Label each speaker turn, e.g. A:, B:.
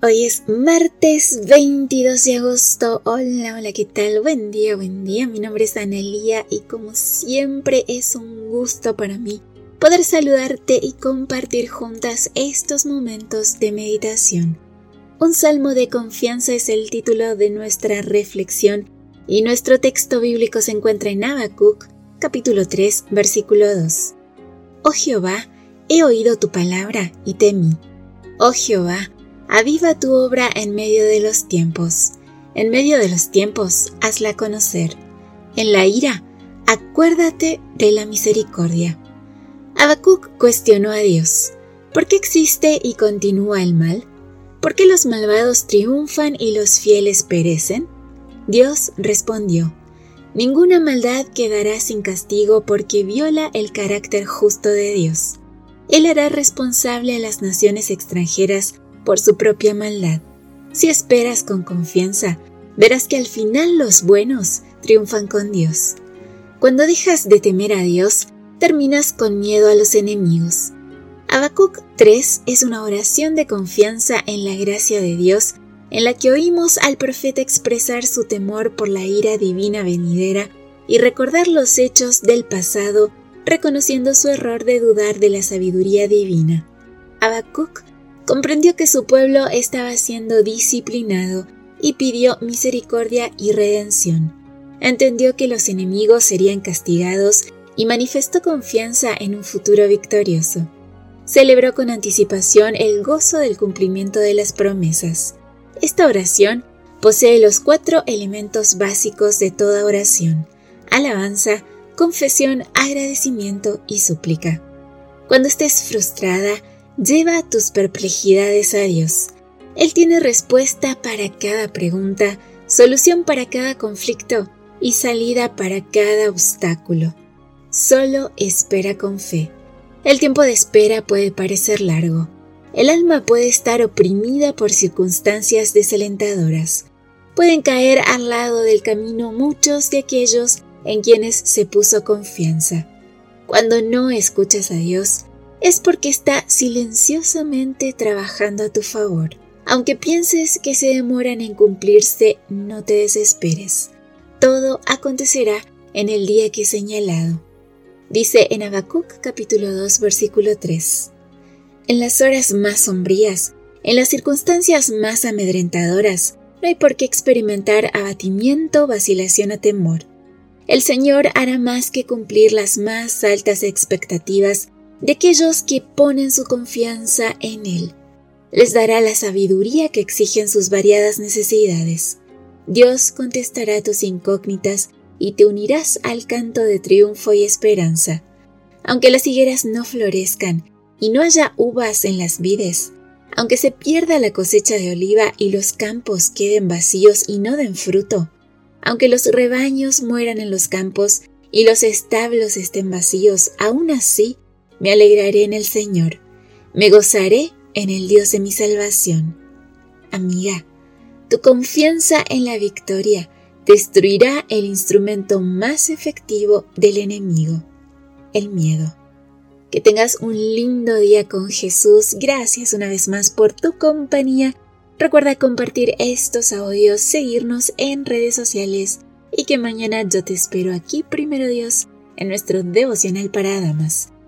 A: Hoy es martes 22 de agosto. Hola, hola, ¿qué tal? Buen día, buen día. Mi nombre es Analía y como siempre es un gusto para mí poder saludarte y compartir juntas estos momentos de meditación. Un salmo de confianza es el título de nuestra reflexión y nuestro texto bíblico se encuentra en Habacuc, capítulo 3, versículo 2. Oh Jehová, he oído tu palabra y temí. Oh Jehová, Aviva tu obra en medio de los tiempos. En medio de los tiempos, hazla conocer. En la ira, acuérdate de la misericordia. Habacuc cuestionó a Dios: ¿Por qué existe y continúa el mal? ¿Por qué los malvados triunfan y los fieles perecen? Dios respondió: Ninguna maldad quedará sin castigo porque viola el carácter justo de Dios. Él hará responsable a las naciones extranjeras por su propia maldad. Si esperas con confianza, verás que al final los buenos triunfan con Dios. Cuando dejas de temer a Dios, terminas con miedo a los enemigos. Habacuc 3 es una oración de confianza en la gracia de Dios en la que oímos al profeta expresar su temor por la ira divina venidera y recordar los hechos del pasado, reconociendo su error de dudar de la sabiduría divina. Habacuc comprendió que su pueblo estaba siendo disciplinado y pidió misericordia y redención. Entendió que los enemigos serían castigados y manifestó confianza en un futuro victorioso. Celebró con anticipación el gozo del cumplimiento de las promesas. Esta oración posee los cuatro elementos básicos de toda oración, alabanza, confesión, agradecimiento y súplica. Cuando estés frustrada, Lleva tus perplejidades a Dios. Él tiene respuesta para cada pregunta, solución para cada conflicto y salida para cada obstáculo. Solo espera con fe. El tiempo de espera puede parecer largo. El alma puede estar oprimida por circunstancias desalentadoras. Pueden caer al lado del camino muchos de aquellos en quienes se puso confianza. Cuando no escuchas a Dios, es porque está silenciosamente trabajando a tu favor. Aunque pienses que se demoran en cumplirse, no te desesperes. Todo acontecerá en el día que he señalado. Dice en Habacuc capítulo 2 versículo 3. En las horas más sombrías, en las circunstancias más amedrentadoras, no hay por qué experimentar abatimiento, vacilación o temor. El Señor hará más que cumplir las más altas expectativas de aquellos que ponen su confianza en Él. Les dará la sabiduría que exigen sus variadas necesidades. Dios contestará tus incógnitas y te unirás al canto de triunfo y esperanza. Aunque las higueras no florezcan y no haya uvas en las vides, aunque se pierda la cosecha de oliva y los campos queden vacíos y no den fruto, aunque los rebaños mueran en los campos y los establos estén vacíos, aún así me alegraré en el Señor, me gozaré en el Dios de mi salvación. Amiga, tu confianza en la victoria destruirá el instrumento más efectivo del enemigo, el miedo. Que tengas un lindo día con Jesús. Gracias una vez más por tu compañía. Recuerda compartir estos audios, seguirnos en redes sociales y que mañana yo te espero aquí, primero Dios, en nuestro devocional para damas.